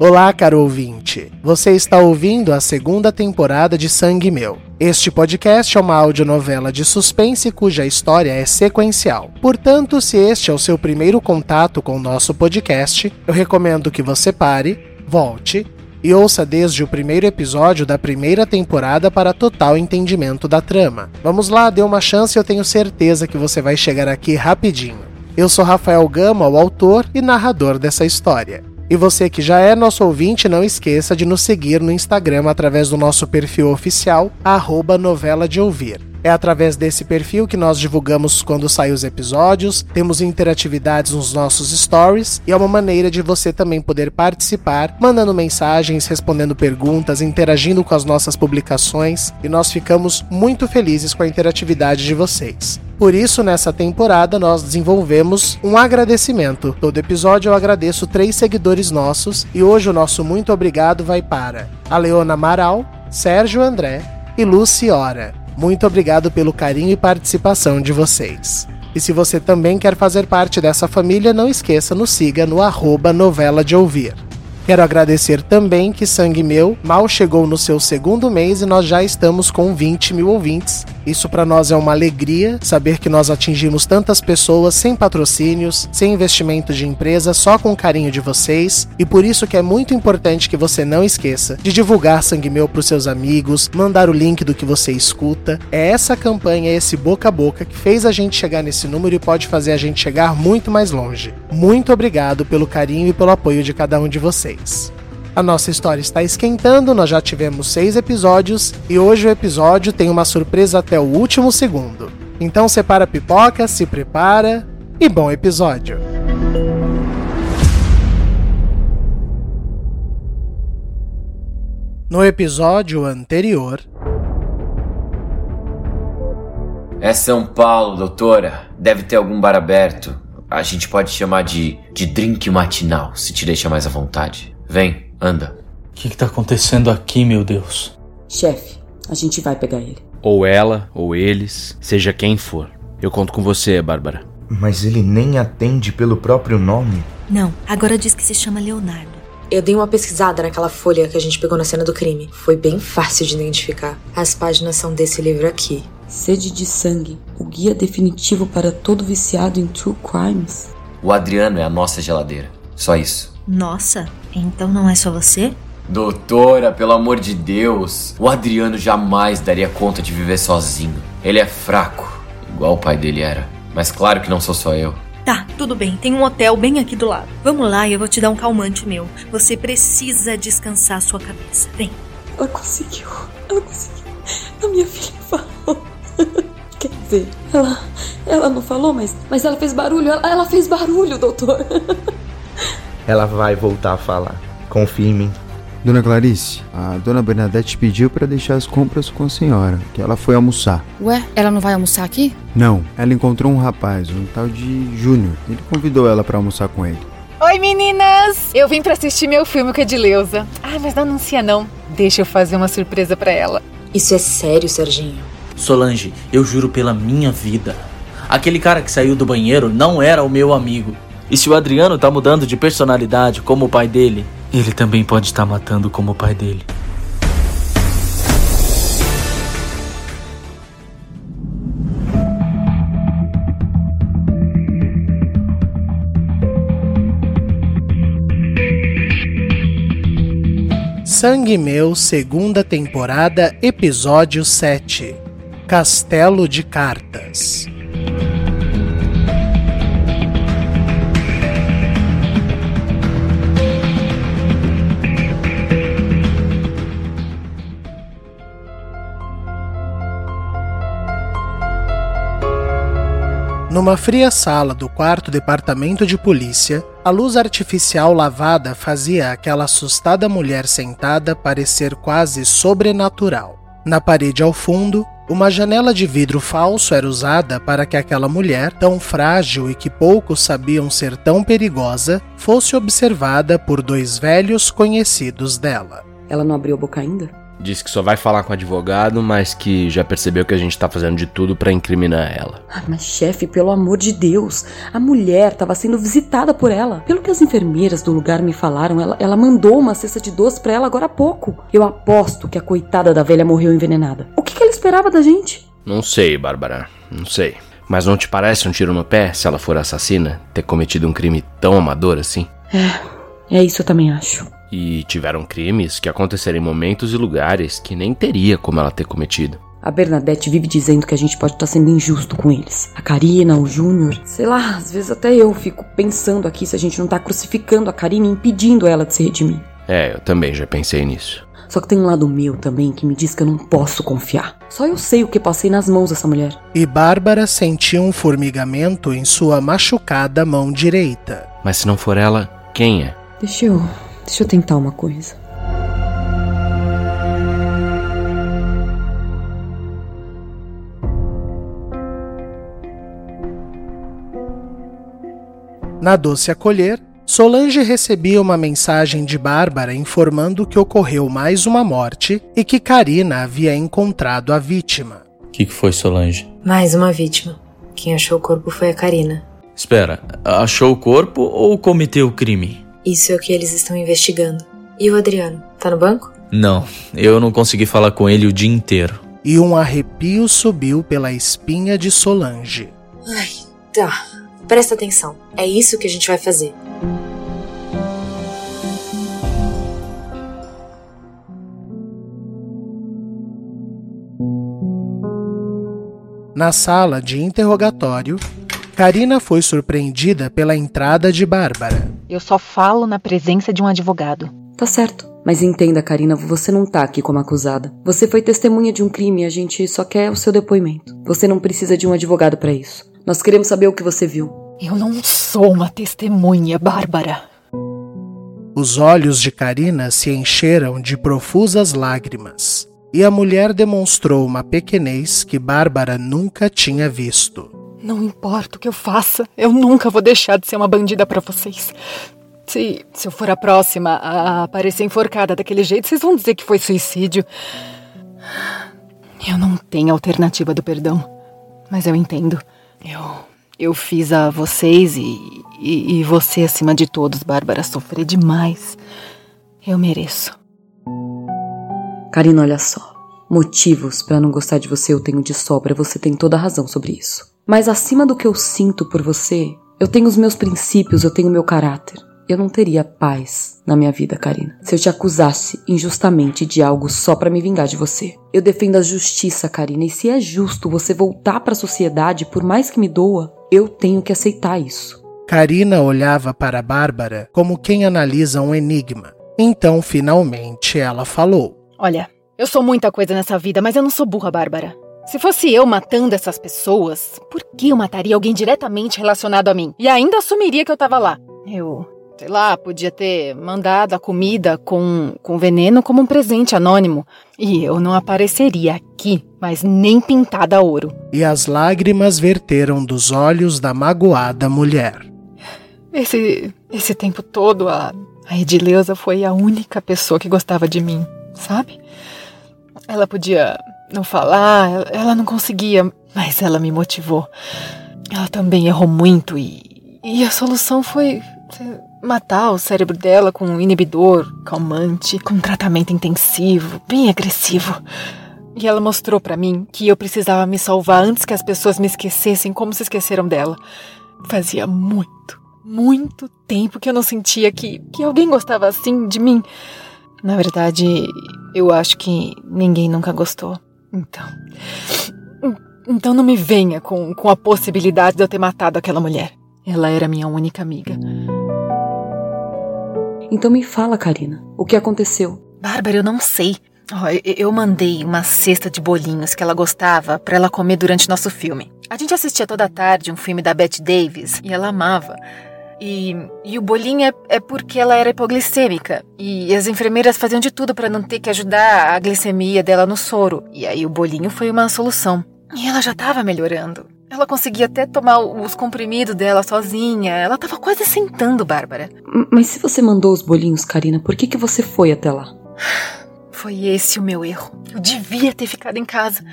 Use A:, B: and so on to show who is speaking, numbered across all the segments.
A: Olá, caro ouvinte. Você está ouvindo a segunda temporada de Sangue Meu. Este podcast é uma audionovela de suspense cuja história é sequencial. Portanto, se este é o seu primeiro contato com o nosso podcast, eu recomendo que você pare, volte e ouça desde o primeiro episódio da primeira temporada para total entendimento da trama. Vamos lá, dê uma chance e eu tenho certeza que você vai chegar aqui rapidinho. Eu sou Rafael Gama, o autor e narrador dessa história. E você que já é nosso ouvinte, não esqueça de nos seguir no Instagram através do nosso perfil oficial, arroba novela de ouvir. É através desse perfil que nós divulgamos quando saem os episódios, temos interatividades nos nossos stories e é uma maneira de você também poder participar, mandando mensagens, respondendo perguntas, interagindo com as nossas publicações e nós ficamos muito felizes com a interatividade de vocês. Por isso, nessa temporada, nós desenvolvemos um agradecimento. Todo episódio eu agradeço três seguidores nossos e hoje o nosso muito obrigado vai para a Leona Amaral, Sérgio André e Luciora. Muito obrigado pelo carinho e participação de vocês. E se você também quer fazer parte dessa família, não esqueça, nos siga no arroba novela de ouvir. Quero agradecer também que Sangue Meu mal chegou no seu segundo mês e nós já estamos com 20 mil ouvintes. Isso para nós é uma alegria saber que nós atingimos tantas pessoas sem patrocínios, sem investimento de empresa, só com o carinho de vocês. E por isso que é muito importante que você não esqueça de divulgar Sangue Meu para os seus amigos, mandar o link do que você escuta. É essa campanha, esse boca a boca que fez a gente chegar nesse número e pode fazer a gente chegar muito mais longe. Muito obrigado pelo carinho e pelo apoio de cada um de vocês. A nossa história está esquentando, nós já tivemos seis episódios e hoje o episódio tem uma surpresa até o último segundo. Então separa a pipoca, se prepara e bom episódio! No episódio anterior.
B: É São Paulo, doutora. Deve ter algum bar aberto. A gente pode chamar de, de drink matinal, se te deixa mais à vontade. Vem, anda.
C: O que, que tá acontecendo aqui, meu Deus?
D: Chefe, a gente vai pegar ele.
E: Ou ela, ou eles, seja quem for. Eu conto com você, Bárbara.
F: Mas ele nem atende pelo próprio nome.
G: Não, agora diz que se chama Leonardo.
H: Eu dei uma pesquisada naquela folha que a gente pegou na cena do crime. Foi bem fácil de identificar. As páginas são desse livro aqui.
D: Sede de Sangue, o guia definitivo para todo viciado em true crimes.
B: O Adriano é a nossa geladeira. Só isso.
G: Nossa, então não é só você?
B: Doutora, pelo amor de Deus, o Adriano jamais daria conta de viver sozinho. Ele é fraco, igual o pai dele era. Mas claro que não sou só eu.
G: Tá, tudo bem, tem um hotel bem aqui do lado. Vamos lá e eu vou te dar um calmante meu. Você precisa descansar sua cabeça. Vem.
D: Ela conseguiu. Ela conseguiu. A minha filha falou. Quer dizer, ela, ela não falou, mas, mas ela fez barulho. Ela, ela fez barulho, doutor.
F: Ela vai voltar a falar. Confia em mim.
I: Dona Clarice, a dona Bernadette pediu para deixar as compras com a senhora, que ela foi almoçar.
J: Ué, ela não vai almoçar aqui?
I: Não, ela encontrou um rapaz, um tal de Júnior. Ele convidou ela para almoçar com ele.
K: Oi meninas! Eu vim para assistir meu filme com a Edileuza. Ai, mas não anuncia não. Deixa eu fazer uma surpresa para ela.
H: Isso é sério, Serginho?
C: Solange, eu juro pela minha vida. Aquele cara que saiu do banheiro não era o meu amigo. E se o Adriano tá mudando de personalidade como o pai dele, ele também pode estar matando como o pai dele.
A: Sangue Meu, segunda temporada, episódio 7 Castelo de Cartas. Numa fria sala do quarto departamento de polícia, a luz artificial lavada fazia aquela assustada mulher sentada parecer quase sobrenatural. Na parede ao fundo, uma janela de vidro falso era usada para que aquela mulher, tão frágil e que poucos sabiam ser tão perigosa, fosse observada por dois velhos conhecidos dela.
D: Ela não abriu a boca ainda?
E: Diz que só vai falar com o advogado, mas que já percebeu que a gente tá fazendo de tudo para incriminar ela.
D: Ah, mas chefe, pelo amor de Deus, a mulher estava sendo visitada por ela. Pelo que as enfermeiras do lugar me falaram, ela, ela mandou uma cesta de doce para ela agora há pouco. Eu aposto que a coitada da velha morreu envenenada. O que, que ela esperava da gente?
E: Não sei, Bárbara, não sei. Mas não te parece um tiro no pé, se ela for assassina, ter cometido um crime tão amador assim?
D: É, é isso eu também acho.
E: E tiveram crimes que aconteceram em momentos e lugares que nem teria como ela ter cometido.
D: A Bernadette vive dizendo que a gente pode estar sendo injusto com eles. A Karina, o Júnior. Sei lá, às vezes até eu fico pensando aqui se a gente não tá crucificando a Karina e impedindo ela de se redimir.
E: É, eu também já pensei nisso.
D: Só que tem um lado meu também que me diz que eu não posso confiar. Só eu sei o que passei nas mãos dessa mulher.
A: E Bárbara sentiu um formigamento em sua machucada mão direita.
E: Mas se não for ela, quem é?
D: Deixa eu. Deixa eu tentar uma coisa.
A: Na doce acolher, Solange recebia uma mensagem de Bárbara informando que ocorreu mais uma morte e que Karina havia encontrado a vítima.
C: O que, que foi, Solange?
H: Mais uma vítima. Quem achou o corpo foi a Karina.
C: Espera, achou o corpo ou cometeu o crime?
H: Isso é o que eles estão investigando. E o Adriano? Tá no banco?
C: Não, eu não consegui falar com ele o dia inteiro.
A: E um arrepio subiu pela espinha de Solange.
H: Ai, tá. Presta atenção. É isso que a gente vai fazer.
A: Na sala de interrogatório, Karina foi surpreendida pela entrada de Bárbara.
K: Eu só falo na presença de um advogado.
D: Tá certo. Mas entenda, Karina, você não tá aqui como acusada. Você foi testemunha de um crime e a gente só quer o seu depoimento. Você não precisa de um advogado para isso. Nós queremos saber o que você viu.
K: Eu não sou uma testemunha, Bárbara.
A: Os olhos de Karina se encheram de profusas lágrimas, e a mulher demonstrou uma pequenez que Bárbara nunca tinha visto.
K: Não importa o que eu faça, eu nunca vou deixar de ser uma bandida para vocês. Se, se eu for a próxima a aparecer enforcada daquele jeito, vocês vão dizer que foi suicídio. Eu não tenho alternativa do perdão. Mas eu entendo. Eu, eu fiz a vocês e, e, e você acima de todos, Bárbara, sofrer demais. Eu mereço.
D: Karina, olha só. Motivos para não gostar de você eu tenho de sobra, você tem toda a razão sobre isso. Mas acima do que eu sinto por você, eu tenho os meus princípios, eu tenho o meu caráter. Eu não teria paz na minha vida, Karina, se eu te acusasse injustamente de algo só para me vingar de você. Eu defendo a justiça, Karina, e se é justo você voltar para a sociedade, por mais que me doa, eu tenho que aceitar isso.
A: Karina olhava para Bárbara como quem analisa um enigma. Então, finalmente, ela falou:
K: Olha, eu sou muita coisa nessa vida, mas eu não sou burra, Bárbara. Se fosse eu matando essas pessoas, por que eu mataria alguém diretamente relacionado a mim? E ainda assumiria que eu tava lá. Eu, sei lá, podia ter mandado a comida com, com veneno como um presente anônimo. E eu não apareceria aqui, mas nem pintada a ouro.
A: E as lágrimas verteram dos olhos da magoada mulher.
K: Esse, esse tempo todo, a, a Edileuza foi a única pessoa que gostava de mim, sabe? Ela podia não falar, ela, não conseguia, mas ela me motivou. Ela também errou muito e, e a solução foi matar o cérebro dela com um inibidor, calmante, com um tratamento intensivo, bem agressivo. E ela mostrou para mim que eu precisava me salvar antes que as pessoas me esquecessem como se esqueceram dela. Fazia muito, muito tempo que eu não sentia que, que alguém gostava assim de mim. Na verdade, eu acho que ninguém nunca gostou. Então. Então não me venha com, com a possibilidade de eu ter matado aquela mulher. Ela era minha única amiga.
D: Então me fala, Karina, o que aconteceu?
K: Bárbara, eu não sei. Oh, eu mandei uma cesta de bolinhos que ela gostava para ela comer durante nosso filme. A gente assistia toda tarde um filme da Bette Davis e ela amava. E, e o bolinho é, é, porque ela era hipoglicêmica. E as enfermeiras faziam de tudo para não ter que ajudar a glicemia dela no soro. E aí o bolinho foi uma solução. E ela já estava melhorando. Ela conseguia até tomar os comprimidos dela sozinha. Ela estava quase sentando, Bárbara.
D: Mas se você mandou os bolinhos, Karina, por que, que você foi até lá?
K: Foi esse o meu erro. Eu devia ter ficado em casa.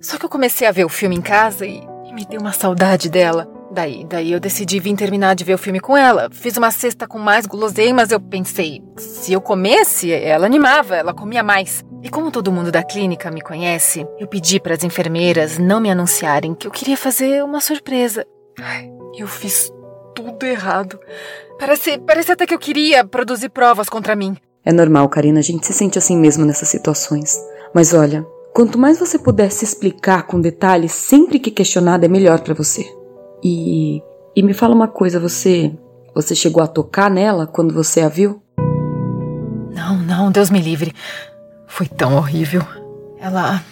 K: Só que eu comecei a ver o filme em casa e, e me deu uma saudade dela. Daí, daí eu decidi vir terminar de ver o filme com ela. Fiz uma cesta com mais guloseimas, eu pensei, se eu comesse, ela animava, ela comia mais. E como todo mundo da clínica me conhece, eu pedi para as enfermeiras não me anunciarem que eu queria fazer uma surpresa. Ai, eu fiz tudo errado. Parece, parece até que eu queria produzir provas contra mim.
D: É normal, Karina, a gente se sente assim mesmo nessas situações. Mas olha, quanto mais você puder se explicar com detalhes sempre que questionada, é melhor para você. E, e me fala uma coisa, você você chegou a tocar nela quando você a viu?
K: Não, não, Deus me livre. Foi tão horrível. Ela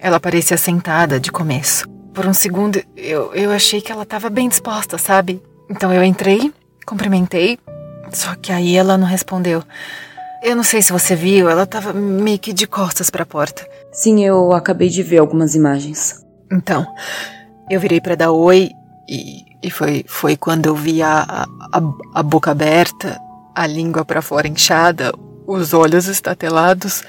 K: ela parecia sentada de começo. Por um segundo eu, eu achei que ela estava bem disposta, sabe? Então eu entrei, cumprimentei, só que aí ela não respondeu. Eu não sei se você viu, ela estava meio que de costas para a porta.
D: Sim, eu acabei de ver algumas imagens.
K: Então, eu virei para dar oi e, e foi, foi quando eu vi a, a, a boca aberta, a língua para fora inchada, os olhos estatelados.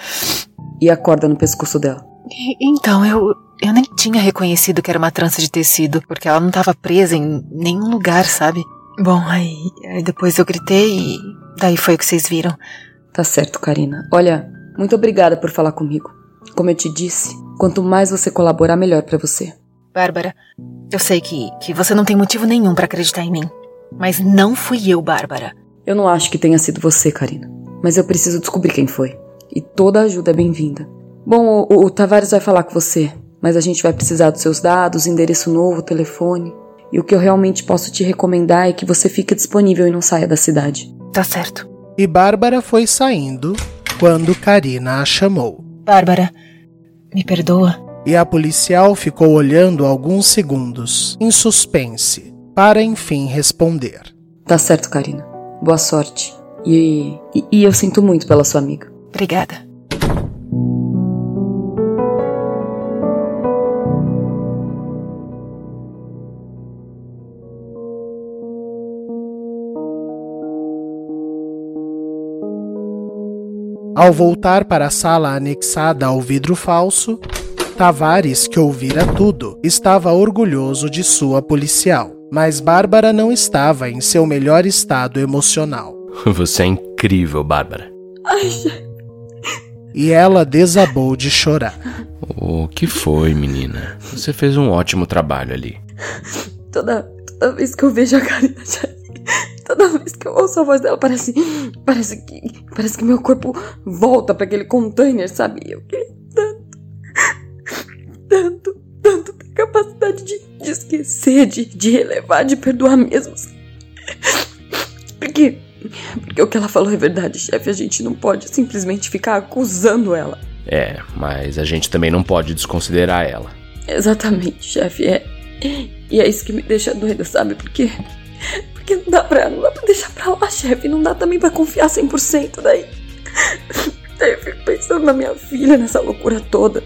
D: E a corda no pescoço dela.
K: E, então, eu, eu nem tinha reconhecido que era uma trança de tecido, porque ela não estava presa em nenhum lugar, sabe? Bom, aí, aí depois eu gritei e daí foi o que vocês viram.
D: Tá certo, Karina. Olha, muito obrigada por falar comigo. Como eu te disse, quanto mais você colaborar, melhor para você.
K: Bárbara, eu sei que, que você não tem motivo nenhum para acreditar em mim. Mas não fui eu, Bárbara.
D: Eu não acho que tenha sido você, Karina. Mas eu preciso descobrir quem foi. E toda ajuda é bem-vinda. Bom, o, o Tavares vai falar com você, mas a gente vai precisar dos seus dados, endereço novo, telefone. E o que eu realmente posso te recomendar é que você fique disponível e não saia da cidade.
K: Tá certo.
A: E Bárbara foi saindo quando Karina a chamou.
K: Bárbara, me perdoa.
A: E a policial ficou olhando alguns segundos, em suspense, para enfim responder.
D: Tá certo, Karina. Boa sorte. E, e, e eu sinto muito pela sua amiga.
K: Obrigada.
A: Ao voltar para a sala anexada ao vidro falso, Tavares, que ouvira tudo, estava orgulhoso de sua policial, mas Bárbara não estava em seu melhor estado emocional.
E: Você é incrível, Bárbara.
D: Ai,
A: e ela desabou de chorar.
E: O que foi, menina? Você fez um ótimo trabalho ali.
D: Toda, toda vez que eu vejo a Karina, toda vez que eu ouço a voz dela, parece, parece que, parece que meu corpo volta para aquele container, sabe? Eu queria esquecer, de, de relevar, de perdoar mesmo. Porque, porque o que ela falou é verdade, chefe. A gente não pode simplesmente ficar acusando ela.
E: É, mas a gente também não pode desconsiderar ela.
D: Exatamente, chefe. É, e é isso que me deixa doida, sabe? Porque, porque não dá pra, não dá pra deixar pra lá, chefe. Não dá também pra confiar 100% daí. Daí eu fico pensando na minha filha, nessa loucura toda.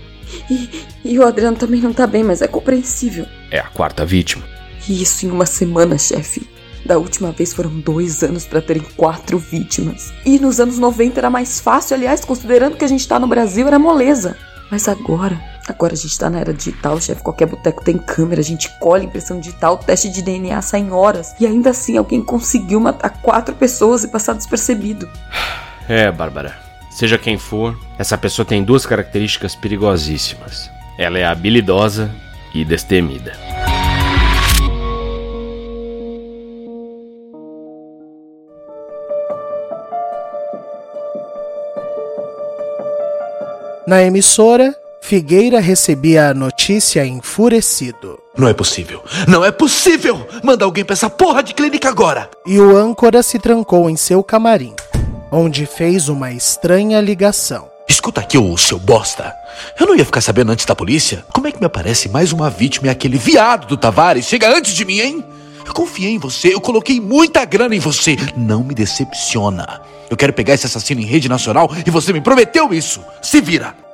D: E, e o Adriano também não tá bem, mas é compreensível.
E: É a quarta vítima.
D: E isso em uma semana, chefe. Da última vez foram dois anos para terem quatro vítimas. E nos anos 90 era mais fácil, aliás, considerando que a gente tá no Brasil, era moleza. Mas agora, agora a gente tá na era digital, chefe. Qualquer boteco tem câmera, a gente colhe impressão digital, teste de DNA sai em horas. E ainda assim alguém conseguiu matar quatro pessoas e passar despercebido.
E: É, Bárbara. Seja quem for, essa pessoa tem duas características perigosíssimas. Ela é habilidosa e destemida.
A: Na emissora, Figueira recebia a notícia enfurecido.
L: Não é possível! Não é possível! Manda alguém pra essa porra de clínica agora!
A: E o âncora se trancou em seu camarim onde fez uma estranha ligação.
L: Escuta aqui, o seu bosta. Eu não ia ficar sabendo antes da polícia? Como é que me aparece mais uma vítima e aquele viado do Tavares chega antes de mim, hein? Eu confiei em você, eu coloquei muita grana em você. Não me decepciona. Eu quero pegar esse assassino em rede nacional e você me prometeu isso. Se vira!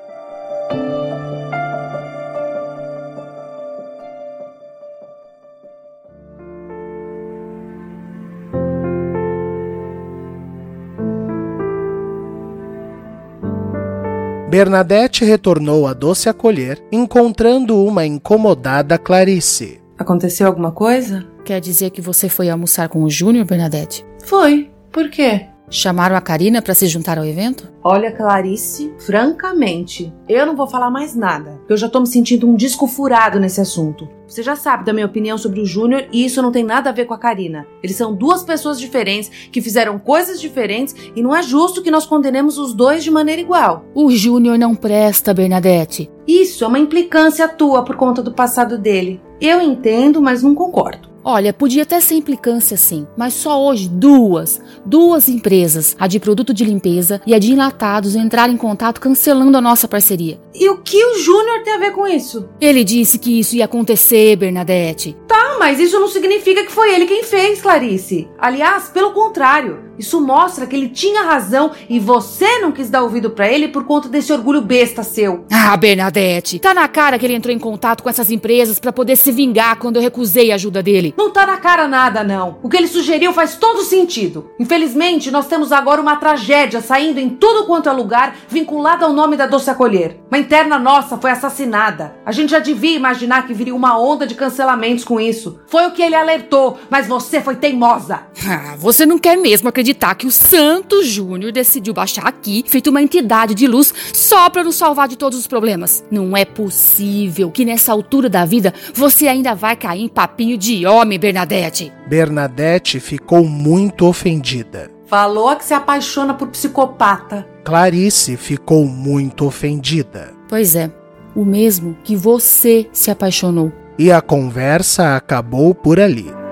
A: Bernadette retornou a doce acolher, encontrando uma incomodada Clarice.
M: Aconteceu alguma coisa?
J: Quer dizer que você foi almoçar com o Júnior, Bernadette?
M: Foi. Por quê?
J: Chamaram a Karina para se juntar ao evento?
M: Olha, Clarice, francamente, eu não vou falar mais nada. Eu já tô me sentindo um disco furado nesse assunto. Você já sabe da minha opinião sobre o Júnior e isso não tem nada a ver com a Karina. Eles são duas pessoas diferentes que fizeram coisas diferentes e não é justo que nós condenemos os dois de maneira igual.
J: O Júnior não presta, Bernadette.
M: Isso é uma implicância tua por conta do passado dele. Eu entendo, mas não concordo.
J: Olha, podia até ser implicância sim, mas só hoje duas, duas empresas, a de produto de limpeza e a de enlatados, entraram em contato cancelando a nossa parceria.
M: E o que o Júnior tem a ver com isso?
J: Ele disse que isso ia acontecer, Bernadette.
M: Tá, mas isso não significa que foi ele quem fez, Clarice. Aliás, pelo contrário, isso mostra que ele tinha razão e você não quis dar ouvido para ele por conta desse orgulho besta seu.
J: Ah, Bernadette, tá na cara que ele entrou em contato com essas empresas para poder se vingar quando eu recusei a ajuda dele.
M: Não tá na cara nada, não. O que ele sugeriu faz todo sentido. Infelizmente, nós temos agora uma tragédia saindo em tudo quanto é lugar vinculada ao nome da Doce Acolher. Uma interna nossa foi assassinada. A gente já devia imaginar que viria uma onda de cancelamentos com isso. Foi o que ele alertou, mas você foi teimosa.
J: Ah, você não quer mesmo acreditar que o Santo Júnior decidiu baixar aqui, feito uma entidade de luz, só para nos salvar de todos os problemas. Não é possível que nessa altura da vida você ainda vai cair em papinho de homem, Bernadette.
A: Bernadette ficou muito ofendida.
M: Falou que se apaixona por psicopata.
A: Clarice ficou muito ofendida.
J: Pois é, o mesmo que você se apaixonou.
A: E a conversa acabou por ali.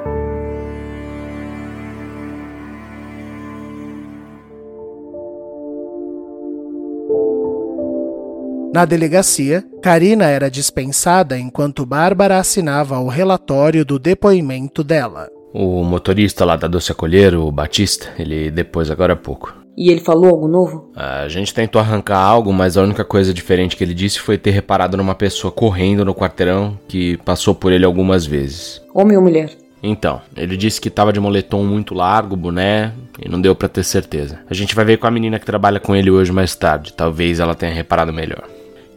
A: Na delegacia, Karina era dispensada enquanto Bárbara assinava o relatório do depoimento dela.
E: O motorista lá da Doce Acolher, o Batista, ele depois agora há pouco.
D: E ele falou algo novo?
E: A gente tentou arrancar algo, mas a única coisa diferente que ele disse foi ter reparado numa pessoa correndo no quarteirão que passou por ele algumas vezes.
D: Homem ou mulher?
E: Então, ele disse que tava de moletom muito largo, boné, e não deu para ter certeza. A gente vai ver com a menina que trabalha com ele hoje mais tarde. Talvez ela tenha reparado melhor.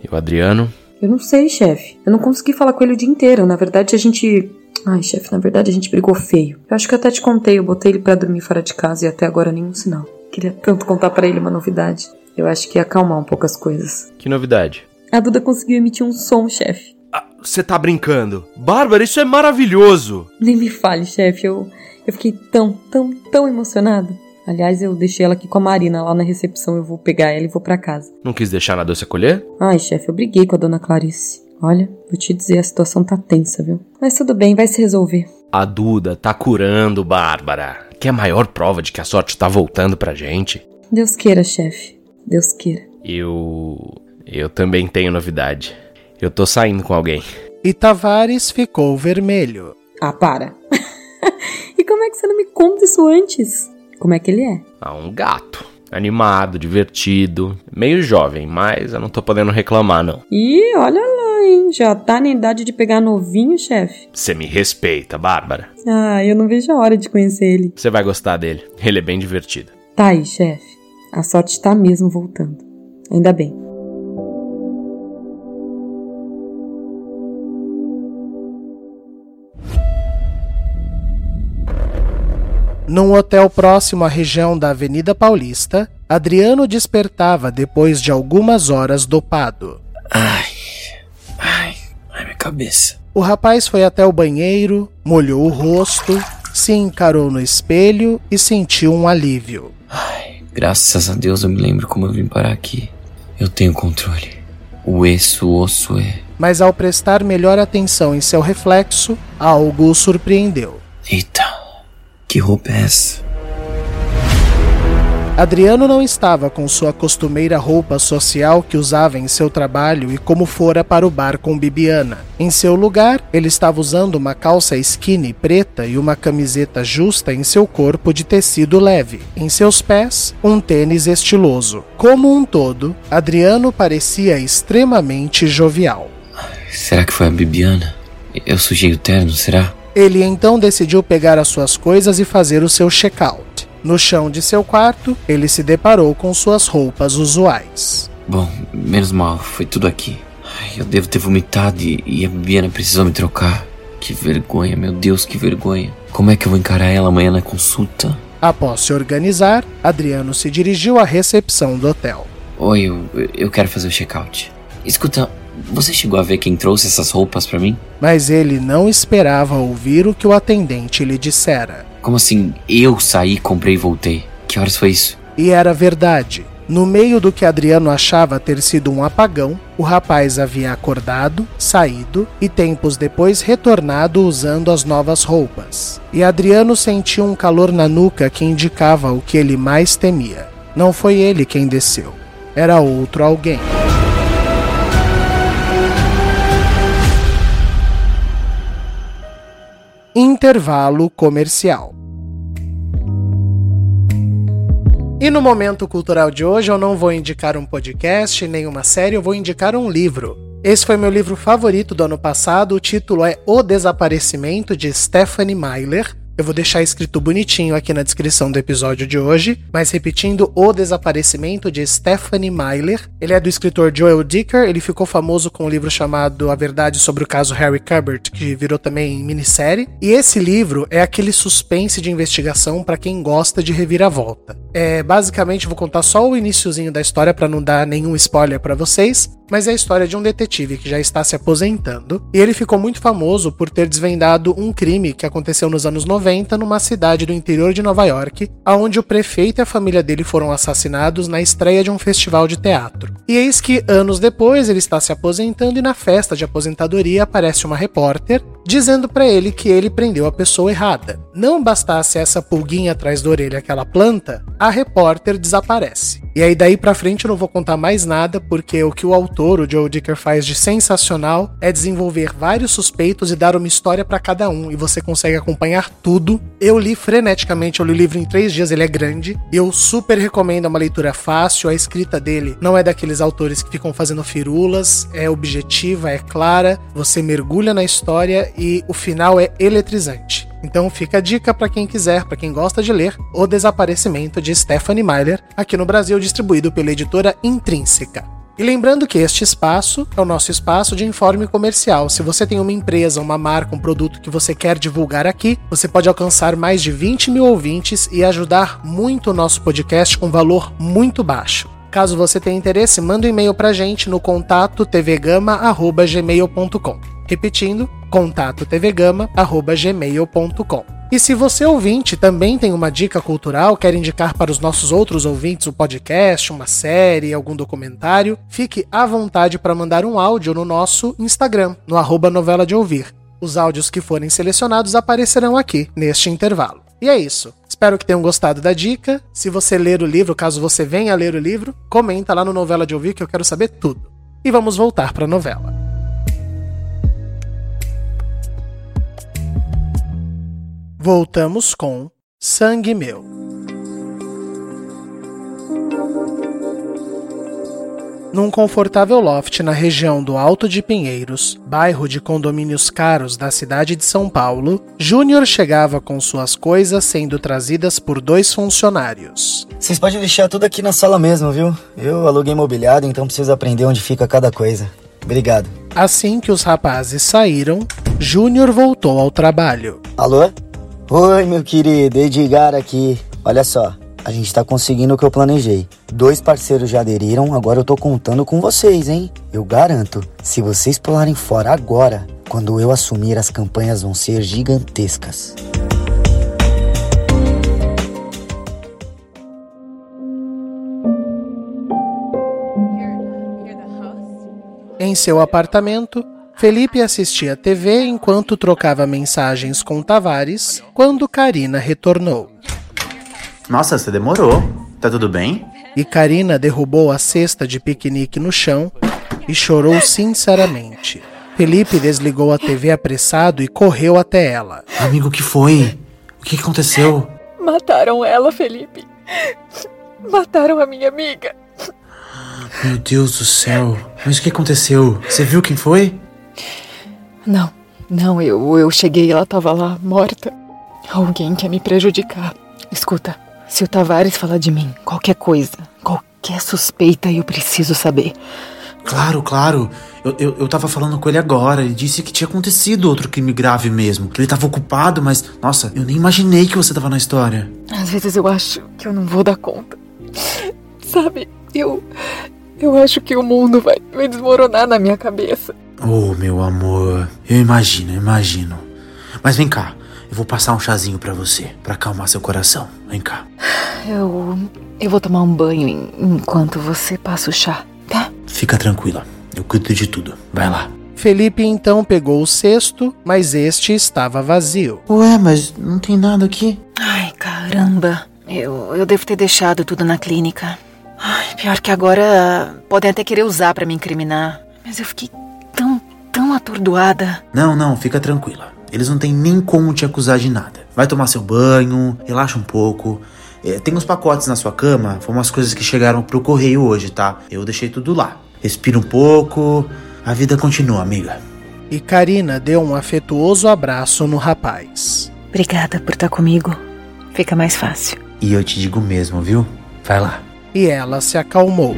E: E o Adriano?
D: Eu não sei, chefe. Eu não consegui falar com ele o dia inteiro. Na verdade, a gente. Ai, chefe, na verdade a gente brigou feio. Eu acho que até te contei, eu botei ele para dormir fora de casa e até agora nenhum sinal. Queria tanto contar para ele uma novidade. Eu acho que ia acalmar um pouco as coisas.
E: Que novidade?
D: A Duda conseguiu emitir um som, chefe.
N: Você tá brincando? Bárbara, isso é maravilhoso!
D: Nem me fale, chefe. Eu, eu fiquei tão, tão, tão emocionada. Aliás, eu deixei ela aqui com a Marina lá na recepção. Eu vou pegar ela e vou para casa.
E: Não quis deixar na doce acolher?
D: Ai, chefe, eu briguei com a dona Clarice. Olha, vou te dizer, a situação tá tensa, viu? Mas tudo bem, vai se resolver.
E: A Duda tá curando, Bárbara. Que é a maior prova de que a sorte tá voltando pra gente.
D: Deus queira, chefe. Deus queira.
E: Eu. Eu também tenho novidade. Eu tô saindo com alguém.
A: E Tavares ficou vermelho.
D: Ah, para. e como é que você não me conta isso antes? Como é que ele é?
E: Ah, um gato. Animado, divertido, meio jovem, mas eu não tô podendo reclamar, não.
D: Ih, olha lá, hein? Já tá na idade de pegar novinho, chefe.
E: Você me respeita, Bárbara.
D: Ah, eu não vejo a hora de conhecer ele.
E: Você vai gostar dele. Ele é bem divertido.
D: Tá aí, chefe. A sorte tá mesmo voltando. Ainda bem.
A: Num hotel próximo à região da Avenida Paulista, Adriano despertava depois de algumas horas dopado.
B: Ai, ai, ai, minha cabeça.
A: O rapaz foi até o banheiro, molhou o rosto, se encarou no espelho e sentiu um alívio.
B: Ai, graças a Deus eu me lembro como eu vim parar aqui. Eu tenho controle. O eixo, o osso é.
A: Mas ao prestar melhor atenção em seu reflexo, algo o surpreendeu.
B: Eita, que roupa é essa?
A: Adriano não estava com sua costumeira roupa social que usava em seu trabalho e como fora para o bar com Bibiana. Em seu lugar, ele estava usando uma calça skinny preta e uma camiseta justa em seu corpo de tecido leve. Em seus pés, um tênis estiloso. Como um todo, Adriano parecia extremamente jovial.
B: Será que foi a Bibiana? Eu sujei o terno, será?
A: Ele então decidiu pegar as suas coisas e fazer o seu check-out. No chão de seu quarto, ele se deparou com suas roupas usuais.
B: Bom, menos mal, foi tudo aqui. Eu devo ter vomitado e, e a Bibiana precisou me trocar. Que vergonha, meu Deus, que vergonha. Como é que eu vou encarar ela amanhã na consulta?
A: Após se organizar, Adriano se dirigiu à recepção do hotel.
B: Oi, eu, eu quero fazer o check-out. Escuta, você chegou a ver quem trouxe essas roupas para mim?
A: Mas ele não esperava ouvir o que o atendente lhe dissera.
B: Como assim? Eu saí, comprei e voltei. Que horas foi isso?
A: E era verdade. No meio do que Adriano achava ter sido um apagão, o rapaz havia acordado, saído e tempos depois retornado usando as novas roupas. E Adriano sentiu um calor na nuca que indicava o que ele mais temia. Não foi ele quem desceu, era outro alguém. Intervalo comercial. E no momento cultural de hoje eu não vou indicar um podcast nem uma série, eu vou indicar um livro. Esse foi meu livro favorito do ano passado, o título é O Desaparecimento de Stephanie Myler. Eu vou deixar escrito bonitinho aqui na descrição do episódio de hoje, mas repetindo, O Desaparecimento de Stephanie Myler. Ele é do escritor Joel Dicker, ele ficou famoso com um livro chamado A Verdade sobre o Caso Harry Cabert, que virou também minissérie. E esse livro é aquele suspense de investigação para quem gosta de reviravolta. É, basicamente, vou contar só o iníciozinho da história para não dar nenhum spoiler para vocês, mas é a história de um detetive que já está se aposentando, e ele ficou muito famoso por ter desvendado um crime que aconteceu nos anos 90 numa cidade do interior de Nova York, aonde o prefeito e a família dele foram assassinados na estreia de um festival de teatro. E eis que anos depois ele está se aposentando e na festa de aposentadoria aparece uma repórter dizendo para ele que ele prendeu a pessoa errada. Não bastasse essa pulguinha atrás da orelha aquela planta, a repórter desaparece. E aí daí para frente eu não vou contar mais nada, porque o que o autor, o Joe Dicker, faz de sensacional é desenvolver vários suspeitos e dar uma história para cada um, e você consegue acompanhar tudo. Eu li freneticamente, eu li o livro em três dias, ele é grande, eu super recomendo, é uma leitura fácil, a escrita dele não é daqueles autores que ficam fazendo firulas, é objetiva, é clara, você mergulha na história e o final é eletrizante. Então fica a dica para quem quiser, para quem gosta de ler, O Desaparecimento de Stephanie Myler, aqui no Brasil distribuído pela editora Intrínseca. E lembrando que este espaço é o nosso espaço de informe comercial. Se você tem uma empresa, uma marca, um produto que você quer divulgar aqui, você pode alcançar mais de 20 mil ouvintes e ajudar muito o nosso podcast com valor muito baixo. Caso você tenha interesse, manda um e-mail pra gente no contato tvgama.gmail.com. Repetindo, contato tvgama.gmail.com. E se você ouvinte também tem uma dica cultural, quer indicar para os nossos outros ouvintes um podcast, uma série, algum documentário, fique à vontade para mandar um áudio no nosso Instagram, no arroba novela de ouvir. Os áudios que forem selecionados aparecerão aqui, neste intervalo. E é isso. Espero que tenham gostado da dica. Se você ler o livro, caso você venha ler o livro, comenta lá no Novela de Ouvir que eu quero saber tudo. E vamos voltar para a novela. Voltamos com Sangue Meu. Num confortável loft na região do Alto de Pinheiros, bairro de condomínios caros da cidade de São Paulo, Júnior chegava com suas coisas sendo trazidas por dois funcionários.
O: Vocês podem deixar tudo aqui na sala mesmo, viu? Eu aluguei mobiliado, então preciso aprender onde fica cada coisa. Obrigado.
A: Assim que os rapazes saíram, Júnior voltou ao trabalho.
O: Alô? Oi, meu querido, Edgar aqui. Olha só, a gente tá conseguindo o que eu planejei. Dois parceiros já aderiram, agora eu tô contando com vocês, hein? Eu garanto, se vocês pularem fora agora, quando eu assumir, as campanhas vão ser gigantescas.
A: Em seu apartamento, Felipe assistia TV enquanto trocava mensagens com Tavares quando Karina retornou.
P: Nossa, você demorou. Tá tudo bem?
A: E Karina derrubou a cesta de piquenique no chão e chorou sinceramente. Felipe desligou a TV apressado e correu até ela.
P: Amigo, o que foi? O que aconteceu?
K: Mataram ela, Felipe. Mataram a minha amiga.
P: Meu Deus do céu. Mas o que aconteceu? Você viu quem foi?
K: Não, não, eu, eu cheguei e ela tava lá, morta. Alguém quer me prejudicar. Escuta, se o Tavares falar de mim, qualquer coisa, qualquer suspeita, eu preciso saber.
P: Claro, claro. Eu, eu, eu tava falando com ele agora. Ele disse que tinha acontecido outro crime grave mesmo. Que ele tava ocupado, mas, nossa, eu nem imaginei que você tava na história.
K: Às vezes eu acho que eu não vou dar conta. Sabe, eu. Eu acho que o mundo vai, vai desmoronar na minha cabeça.
P: Oh, meu amor. Eu imagino, eu imagino. Mas vem cá. Eu vou passar um chazinho para você, para acalmar seu coração. Vem cá.
K: Eu. Eu vou tomar um banho em, enquanto você passa o chá, tá?
P: Fica tranquila. Eu cuido de tudo. Vai lá.
A: Felipe então pegou o cesto, mas este estava vazio.
P: Ué, mas não tem nada aqui.
K: Ai, caramba. Eu, eu devo ter deixado tudo na clínica. Ai, pior que agora podem até querer usar para me incriminar. Mas eu fiquei tão, tão atordoada.
P: Não, não, fica tranquila. Eles não têm nem como te acusar de nada. Vai tomar seu banho, relaxa um pouco. É, tem uns pacotes na sua cama, foram umas coisas que chegaram pro correio hoje, tá? Eu deixei tudo lá. Respira um pouco, a vida continua, amiga.
A: E Karina deu um afetuoso abraço no rapaz.
K: Obrigada por estar comigo. Fica mais fácil.
P: E eu te digo mesmo, viu? Vai lá.
A: E ela se acalmou.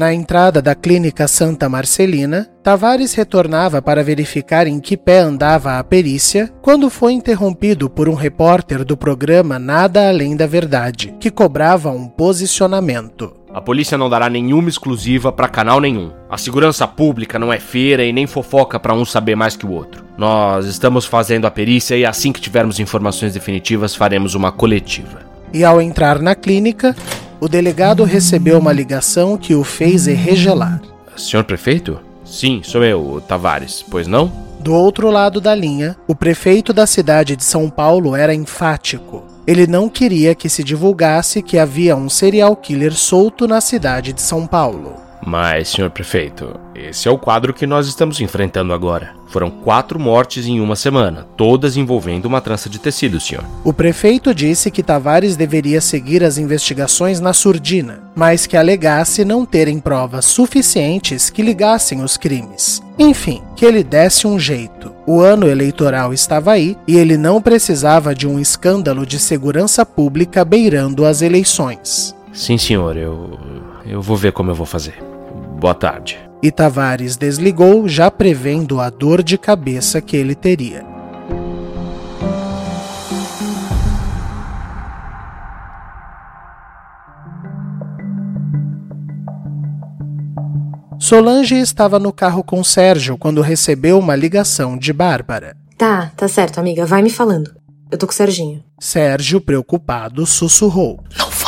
A: Na entrada da clínica Santa Marcelina, Tavares retornava para verificar em que pé andava a perícia quando foi interrompido por um repórter do programa Nada Além da Verdade, que cobrava um posicionamento.
E: A polícia não dará nenhuma exclusiva para canal nenhum. A segurança pública não é feira e nem fofoca para um saber mais que o outro. Nós estamos fazendo a perícia e assim que tivermos informações definitivas faremos uma coletiva.
A: E ao entrar na clínica, o delegado recebeu uma ligação que o fez regelar.
E: Senhor prefeito? Sim, sou eu, Tavares, pois não?
A: Do outro lado da linha, o prefeito da cidade de São Paulo era enfático. Ele não queria que se divulgasse que havia um serial killer solto na cidade de São Paulo.
E: Mas, senhor prefeito, esse é o quadro que nós estamos enfrentando agora. Foram quatro mortes em uma semana, todas envolvendo uma trança de tecido, senhor.
A: O prefeito disse que Tavares deveria seguir as investigações na surdina, mas que alegasse não terem provas suficientes que ligassem os crimes. Enfim, que ele desse um jeito. O ano eleitoral estava aí e ele não precisava de um escândalo de segurança pública beirando as eleições.
E: Sim, senhor, eu. Eu vou ver como eu vou fazer. Boa tarde.
A: E Tavares desligou, já prevendo a dor de cabeça que ele teria. Solange estava no carro com Sérgio quando recebeu uma ligação de Bárbara.
H: Tá, tá certo, amiga. Vai me falando. Eu tô com o Serginho.
A: Sérgio, preocupado, sussurrou.
H: Não.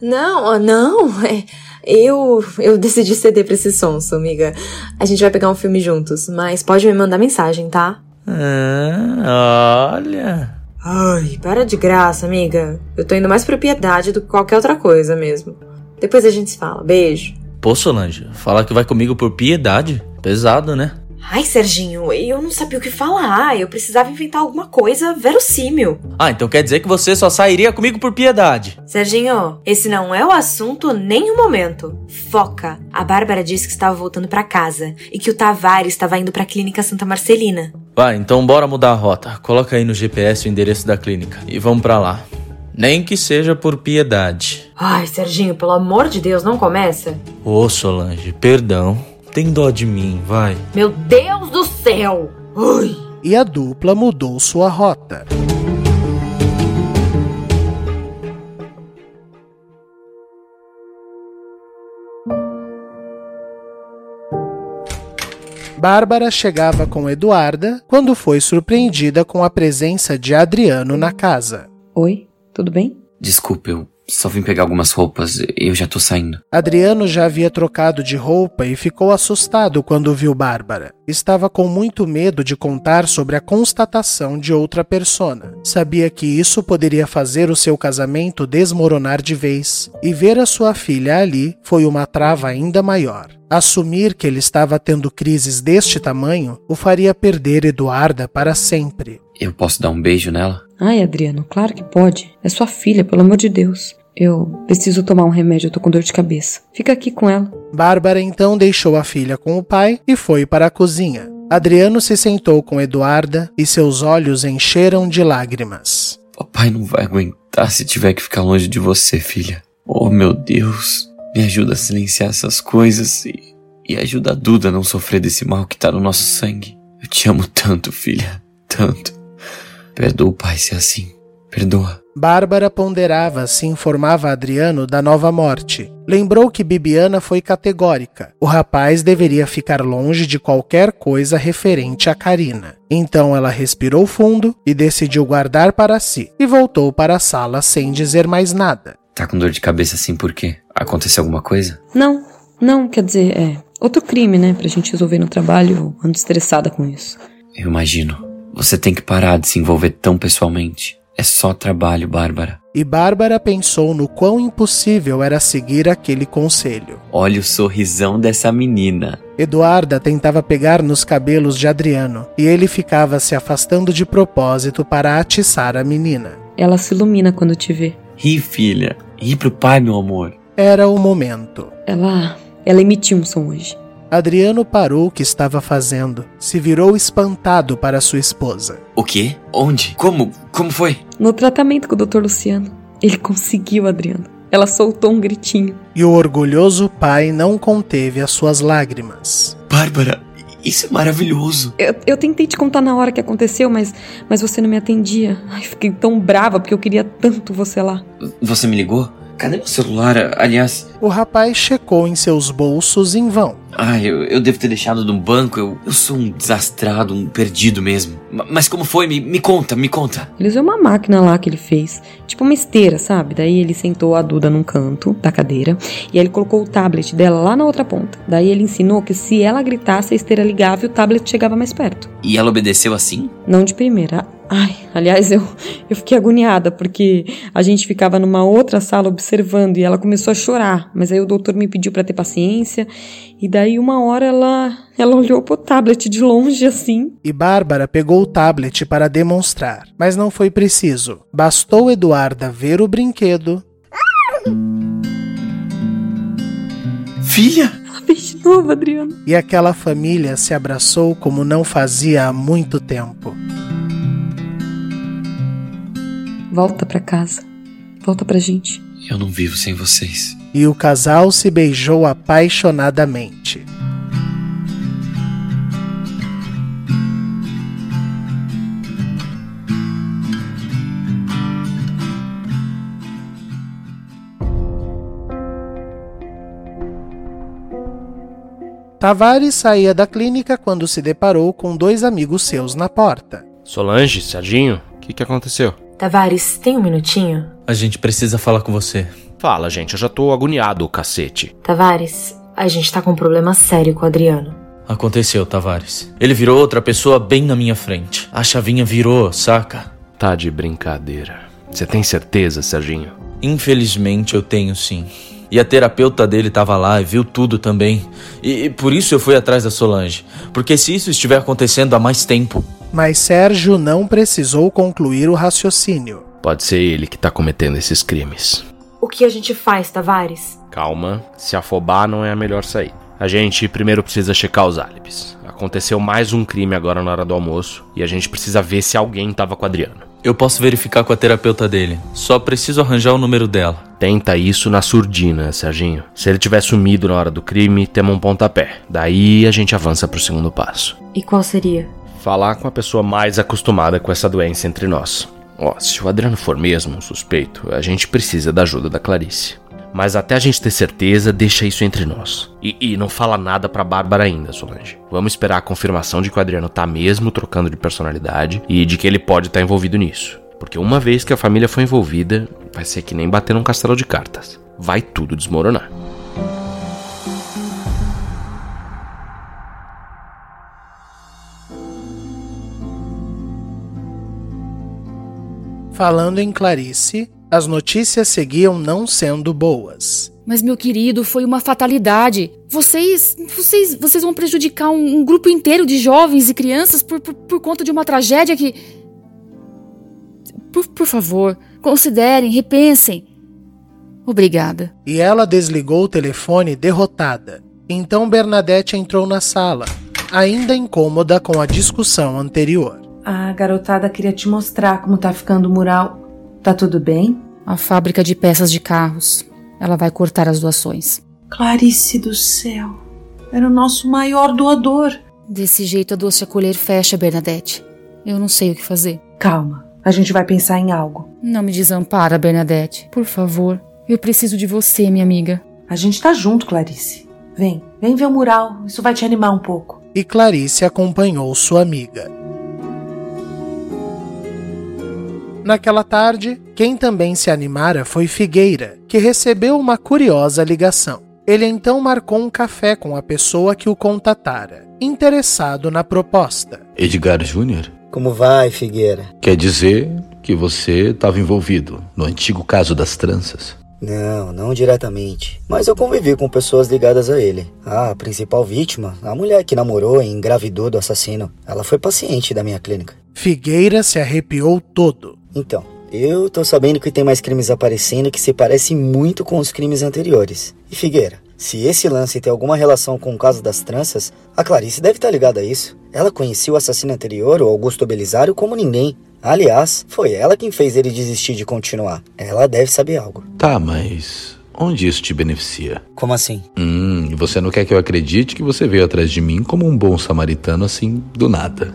H: Não, não. É, eu, eu decidi ceder pra esse sonso, amiga. A gente vai pegar um filme juntos, mas pode me mandar mensagem, tá?
C: Ah, olha.
H: Ai, para de graça, amiga. Eu tô indo mais por piedade do que qualquer outra coisa mesmo. Depois a gente se fala. Beijo.
C: Pô, Solange, falar que vai comigo por piedade? Pesado, né?
H: Ai, Serginho, eu não sabia o que falar. Eu precisava inventar alguma coisa verossímil.
C: Ah, então quer dizer que você só sairia comigo por piedade.
H: Serginho, esse não é o assunto nem o momento. Foca. A Bárbara disse que estava voltando para casa e que o Tavares estava indo para a clínica Santa Marcelina.
C: Vai, então bora mudar a rota. Coloca aí no GPS o endereço da clínica e vamos para lá. Nem que seja por piedade.
H: Ai, Serginho, pelo amor de Deus, não começa.
C: Ô, Solange, perdão. Tem dó de mim, vai.
H: Meu Deus do céu! Ui.
A: E a dupla mudou sua rota. Bárbara chegava com Eduarda quando foi surpreendida com a presença de Adriano na casa.
D: Oi, tudo bem?
B: Desculpe, eu só vim pegar algumas roupas, eu já tô saindo.
A: Adriano já havia trocado de roupa e ficou assustado quando viu Bárbara. Estava com muito medo de contar sobre a constatação de outra persona. Sabia que isso poderia fazer o seu casamento desmoronar de vez, e ver a sua filha ali foi uma trava ainda maior. Assumir que ele estava tendo crises deste tamanho o faria perder Eduarda para sempre.
B: Eu posso dar um beijo nela?
D: Ai, Adriano, claro que pode. É sua filha, pelo amor de Deus. Eu preciso tomar um remédio, eu tô com dor de cabeça. Fica aqui com ela.
A: Bárbara então deixou a filha com o pai e foi para a cozinha. Adriano se sentou com Eduarda e seus olhos encheram de lágrimas.
B: Papai não vai aguentar se tiver que ficar longe de você, filha. Oh, meu Deus. Me ajuda a silenciar essas coisas e, e ajuda a Duda a não sofrer desse mal que tá no nosso sangue. Eu te amo tanto, filha. Tanto. Perdoa o pai se é assim. Perdoa.
A: Bárbara ponderava se informava a Adriano da nova morte. Lembrou que Bibiana foi categórica. O rapaz deveria ficar longe de qualquer coisa referente a Karina. Então ela respirou fundo e decidiu guardar para si e voltou para a sala sem dizer mais nada.
B: Tá com dor de cabeça assim por quê? Aconteceu alguma coisa?
D: Não, não, quer dizer, é outro crime, né? Pra gente resolver no trabalho, ando estressada com isso.
B: Eu imagino. Você tem que parar de se envolver tão pessoalmente. É só trabalho, Bárbara.
A: E Bárbara pensou no quão impossível era seguir aquele conselho.
B: Olha o sorrisão dessa menina.
A: Eduarda tentava pegar nos cabelos de Adriano e ele ficava se afastando de propósito para atiçar a menina.
D: Ela se ilumina quando te vê.
B: Ri, filha. Ri pro pai, meu amor.
A: Era o momento.
D: Ela. Ela emitiu um som hoje.
A: Adriano parou o que estava fazendo, se virou espantado para sua esposa.
B: O quê? Onde? Como? Como foi?
D: No tratamento com o Dr. Luciano. Ele conseguiu, Adriano. Ela soltou um gritinho.
A: E o orgulhoso pai não conteve as suas lágrimas.
B: Bárbara, isso é maravilhoso.
D: Eu, eu tentei te contar na hora que aconteceu, mas, mas você não me atendia. Ai, fiquei tão brava porque eu queria tanto você lá.
B: Você me ligou? Cadê meu celular? Aliás.
A: O rapaz checou em seus bolsos em vão.
B: Ah, eu, eu devo ter deixado num banco. Eu, eu sou um desastrado, um perdido mesmo. Mas como foi? Me, me conta, me conta.
D: Ele usou uma máquina lá que ele fez. Tipo uma esteira, sabe? Daí ele sentou a Duda num canto da cadeira. E aí ele colocou o tablet dela lá na outra ponta. Daí ele ensinou que se ela gritasse, a esteira ligava e o tablet chegava mais perto.
B: E ela obedeceu assim?
D: Não de primeira. Ai, aliás, eu, eu fiquei agoniada porque a gente ficava numa outra sala observando e ela começou a chorar. Mas aí o doutor me pediu para ter paciência e daí uma hora ela ela olhou pro tablet de longe assim.
A: E Bárbara pegou o tablet para demonstrar, mas não foi preciso. Bastou Eduarda ver o brinquedo.
B: Filha?
D: Ela fez de novo, Adriano.
A: E aquela família se abraçou como não fazia há muito tempo.
D: Volta para casa. Volta pra gente.
B: Eu não vivo sem vocês.
A: E o casal se beijou apaixonadamente. Tavares saía da clínica quando se deparou com dois amigos seus na porta.
E: Solange, Serginho, o que, que aconteceu?
H: Tavares, tem um minutinho?
C: A gente precisa falar com você.
E: Fala, gente, eu já tô agoniado, cacete.
H: Tavares, a gente tá com um problema sério com o Adriano.
C: Aconteceu, Tavares. Ele virou outra pessoa bem na minha frente. A chavinha virou, saca?
E: Tá de brincadeira. Você tem certeza, Serginho?
C: Infelizmente eu tenho sim. E a terapeuta dele tava lá e viu tudo também. E, e, por isso eu fui atrás da Solange. Porque se isso estiver acontecendo há mais tempo.
A: Mas Sérgio não precisou concluir o raciocínio.
E: Pode ser ele que tá cometendo esses crimes.
H: O que a gente faz, Tavares?
E: Calma, se afobar não é a melhor saída. A gente primeiro precisa checar os álibis. Aconteceu mais um crime agora na hora do almoço e a gente precisa ver se alguém tava com o Adriano.
C: Eu posso verificar com a terapeuta dele. Só preciso arranjar o número dela.
E: Tenta isso na surdina, Serginho. Se ele tiver sumido na hora do crime, temos um pontapé. Daí a gente avança pro segundo passo.
H: E qual seria?
E: Falar com a pessoa mais acostumada com essa doença entre nós. Ó, se o Adriano for mesmo um suspeito, a gente precisa da ajuda da Clarice. Mas até a gente ter certeza, deixa isso entre nós. E, e não fala nada pra Bárbara ainda, Solange. Vamos esperar a confirmação de que o Adriano tá mesmo trocando de personalidade e de que ele pode estar tá envolvido nisso. Porque uma vez que a família foi envolvida, vai ser que nem bater num castelo de cartas. Vai tudo desmoronar.
A: Falando em Clarice, as notícias seguiam não sendo boas.
J: Mas, meu querido, foi uma fatalidade. Vocês. Vocês, vocês vão prejudicar um, um grupo inteiro de jovens e crianças por, por, por conta de uma tragédia que. Por, por favor, considerem, repensem. Obrigada.
A: E ela desligou o telefone derrotada. Então Bernadette entrou na sala, ainda incômoda com a discussão anterior.
M: A garotada queria te mostrar como tá ficando o mural. Tá tudo bem?
J: A fábrica de peças de carros. Ela vai cortar as doações.
M: Clarice do céu. Era o nosso maior doador.
J: Desse jeito a doce acolher fecha, Bernadette. Eu não sei o que fazer.
M: Calma, a gente vai pensar em algo.
J: Não me desampara, Bernadette. Por favor. Eu preciso de você, minha amiga.
M: A gente tá junto, Clarice. Vem, vem ver o mural. Isso vai te animar um pouco.
A: E Clarice acompanhou sua amiga. Naquela tarde, quem também se animara foi Figueira, que recebeu uma curiosa ligação. Ele então marcou um café com a pessoa que o contatara, interessado na proposta.
L: Edgar Júnior?
O: Como vai, Figueira?
L: Quer dizer que você estava envolvido no antigo caso das tranças?
O: Não, não diretamente. Mas eu convivi com pessoas ligadas a ele. A principal vítima, a mulher que namorou e engravidou do assassino, ela foi paciente da minha clínica.
A: Figueira se arrepiou todo.
O: Então, eu tô sabendo que tem mais crimes aparecendo que se parecem muito com os crimes anteriores. E Figueira, se esse lance tem alguma relação com o caso das tranças, a Clarice deve estar ligada a isso. Ela conhecia o assassino anterior, o Augusto Belisário, como ninguém. Aliás, foi ela quem fez ele desistir de continuar. Ela deve saber algo.
L: Tá, mas onde isso te beneficia?
O: Como assim?
L: Hum, você não quer que eu acredite que você veio atrás de mim como um bom samaritano assim, do nada.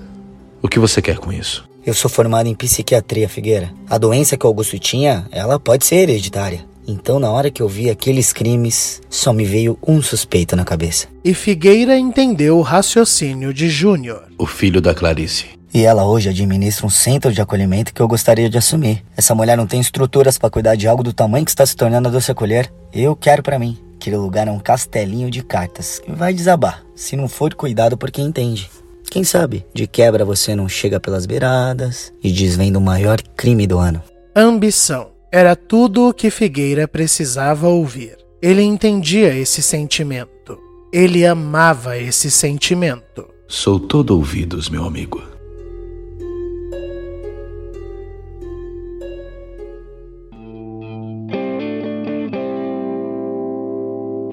L: O que você quer com isso?
O: Eu sou formado em psiquiatria, Figueira. A doença que o Augusto tinha, ela pode ser hereditária. Então, na hora que eu vi aqueles crimes, só me veio um suspeito na cabeça.
A: E Figueira entendeu o raciocínio de Júnior.
L: O filho da Clarice.
O: E ela hoje administra um centro de acolhimento que eu gostaria de assumir. Essa mulher não tem estruturas para cuidar de algo do tamanho que está se tornando a doce acolher. Eu quero para mim. Aquele lugar é um castelinho de cartas que vai desabar, se não for cuidado por quem entende. Quem sabe, de quebra você não chega pelas beiradas e desvenda o maior crime do ano.
A: Ambição era tudo o que Figueira precisava ouvir. Ele entendia esse sentimento. Ele amava esse sentimento.
L: Sou todo ouvidos, meu amigo.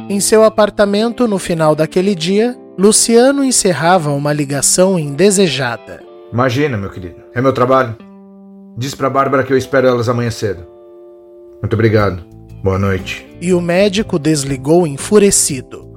A: Em seu apartamento no final daquele dia, Luciano encerrava uma ligação indesejada.
Q: Imagina, meu querido. É meu trabalho. Diz pra Bárbara que eu espero elas amanhã cedo. Muito obrigado. Boa noite.
A: E o médico desligou enfurecido.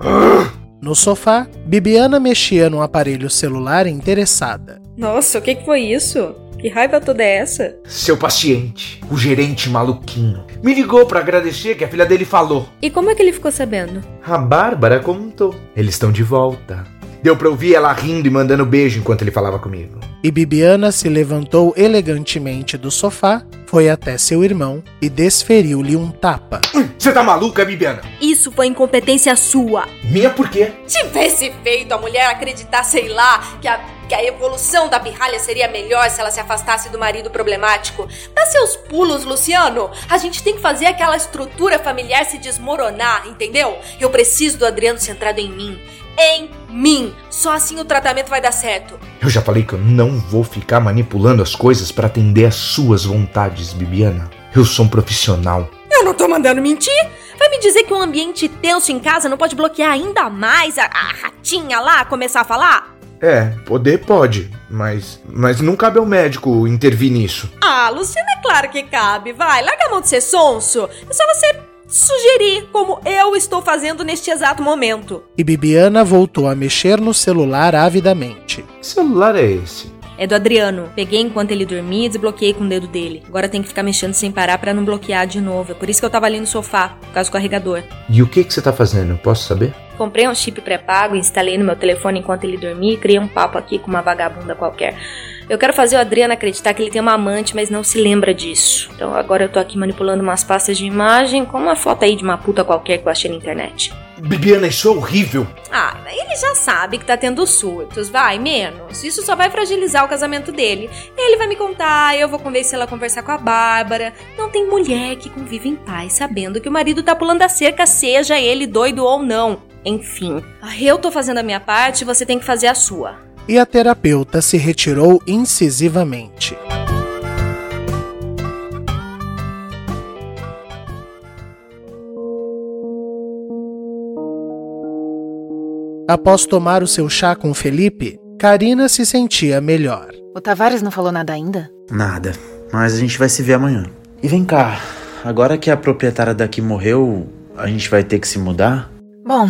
A: No sofá, Bibiana mexia no aparelho celular interessada.
G: Nossa, o que, que foi isso? Que raiva toda é essa?
Q: Seu paciente, o gerente maluquinho, me ligou para agradecer que a filha dele falou.
G: E como é que ele ficou sabendo?
Q: A Bárbara contou. Eles estão de volta. Deu pra ouvir ela rindo e mandando beijo enquanto ele falava comigo.
A: E Bibiana se levantou elegantemente do sofá, foi até seu irmão e desferiu-lhe um tapa.
Q: Você tá maluca, Bibiana?
G: Isso foi incompetência sua.
Q: Minha por quê?
G: Tivesse feito a mulher acreditar, sei lá, que a, que a evolução da pirralha seria melhor se ela se afastasse do marido problemático. Dá seus pulos, Luciano. A gente tem que fazer aquela estrutura familiar se desmoronar, entendeu? Eu preciso do Adriano centrado em mim em mim. Só assim o tratamento vai dar certo.
Q: Eu já falei que eu não vou ficar manipulando as coisas para atender às suas vontades, Bibiana. Eu sou um profissional.
G: Eu não tô mandando mentir. Vai me dizer que um ambiente tenso em casa não pode bloquear ainda mais a, a ratinha lá começar a falar?
Q: É, poder pode, mas mas não cabe ao médico intervir nisso.
G: Ah, Luciana, é claro que cabe. Vai, larga a mão de ser sonso. É só você sugerir como eu estou fazendo neste exato momento.
A: E Bibiana voltou a mexer no celular avidamente.
Q: Que celular é esse?
G: É do Adriano. Peguei enquanto ele dormia e desbloqueei com o dedo dele. Agora tem que ficar mexendo sem parar para não bloquear de novo. É por isso que eu tava ali no sofá, por causa do carregador.
Q: E o que que você tá fazendo? Posso saber?
G: Comprei um chip pré-pago, instalei no meu telefone enquanto ele dormia e criei um papo aqui com uma vagabunda qualquer. Eu quero fazer o Adriano acreditar que ele tem uma amante, mas não se lembra disso. Então agora eu tô aqui manipulando umas pastas de imagem com uma foto aí de uma puta qualquer que eu achei na internet.
Q: Bibiana, isso é horrível.
G: Ah, ele já sabe que tá tendo surtos, vai, menos. Isso só vai fragilizar o casamento dele. Ele vai me contar, eu vou convencer ela a conversar com a Bárbara. Não tem mulher que convive em paz sabendo que o marido tá pulando a cerca, seja ele doido ou não. Enfim, eu tô fazendo a minha parte, você tem que fazer a sua.
A: E a terapeuta se retirou incisivamente. Após tomar o seu chá com Felipe, Karina se sentia melhor.
K: O Tavares não falou nada ainda?
P: Nada, mas a gente vai se ver amanhã. E vem cá, agora que a proprietária daqui morreu, a gente vai ter que se mudar?
K: Bom,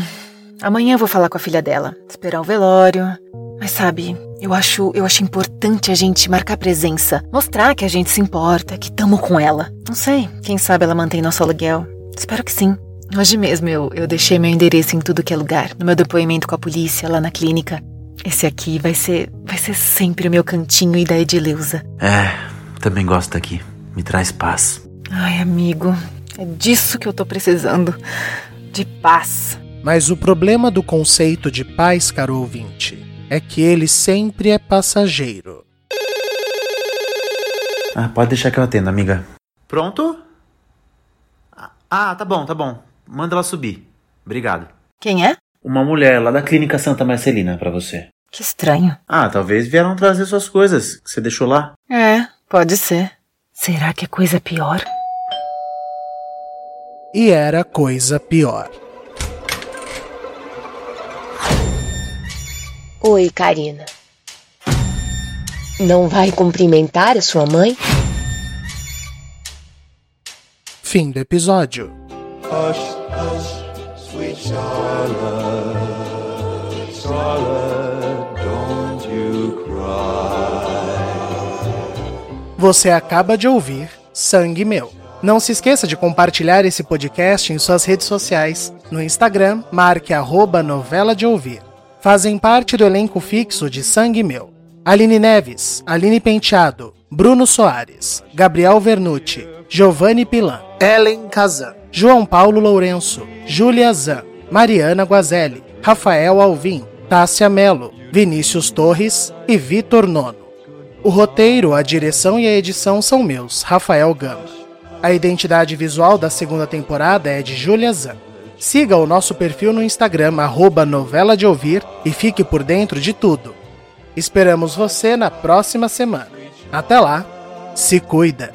K: amanhã eu vou falar com a filha dela, esperar o velório. Mas sabe, eu acho, eu acho importante a gente marcar presença, mostrar que a gente se importa, que tamo com ela. Não sei, quem sabe ela mantém nosso aluguel. Espero que sim. Hoje mesmo eu, eu deixei meu endereço em tudo que é lugar, no meu depoimento com a polícia, lá na clínica. Esse aqui vai ser, vai ser sempre o meu cantinho e da Edileuza.
P: É, também gosto daqui. Me traz paz.
K: Ai, amigo, é disso que eu tô precisando. De paz.
A: Mas o problema do conceito de paz, caro ouvinte, é que ele sempre é passageiro.
P: Ah, pode deixar que eu atendo, amiga. Pronto? Ah, tá bom, tá bom. Manda ela subir. Obrigado.
K: Quem é?
P: Uma mulher lá da Clínica Santa Marcelina para você.
K: Que estranho.
P: Ah, talvez vieram trazer suas coisas que você deixou lá.
K: É, pode ser. Será que é coisa pior?
A: E era coisa pior.
R: Oi, Karina. Não vai cumprimentar a sua mãe?
A: Fim do episódio.
S: Hush, hush, sweet Charlotte, Charlotte, don't you cry.
A: Você acaba de ouvir Sangue Meu. Não se esqueça de compartilhar esse podcast em suas redes sociais. No Instagram, marque arroba novela de ouvir. Fazem parte do elenco fixo de Sangue Meu. Aline Neves, Aline Penteado, Bruno Soares, Gabriel Vernucci, Giovanni Pilan, Ellen Kazan, João Paulo Lourenço, Júlia Zan, Mariana Guazelli, Rafael Alvim, Tássia Melo, Vinícius Torres e Vitor Nono. O roteiro, a direção e a edição são meus, Rafael Gama. A identidade visual da segunda temporada é de Júlia Zan. Siga o nosso perfil no Instagram, arroba novela de ouvir, e fique por dentro de tudo. Esperamos você na próxima semana. Até lá, se cuida!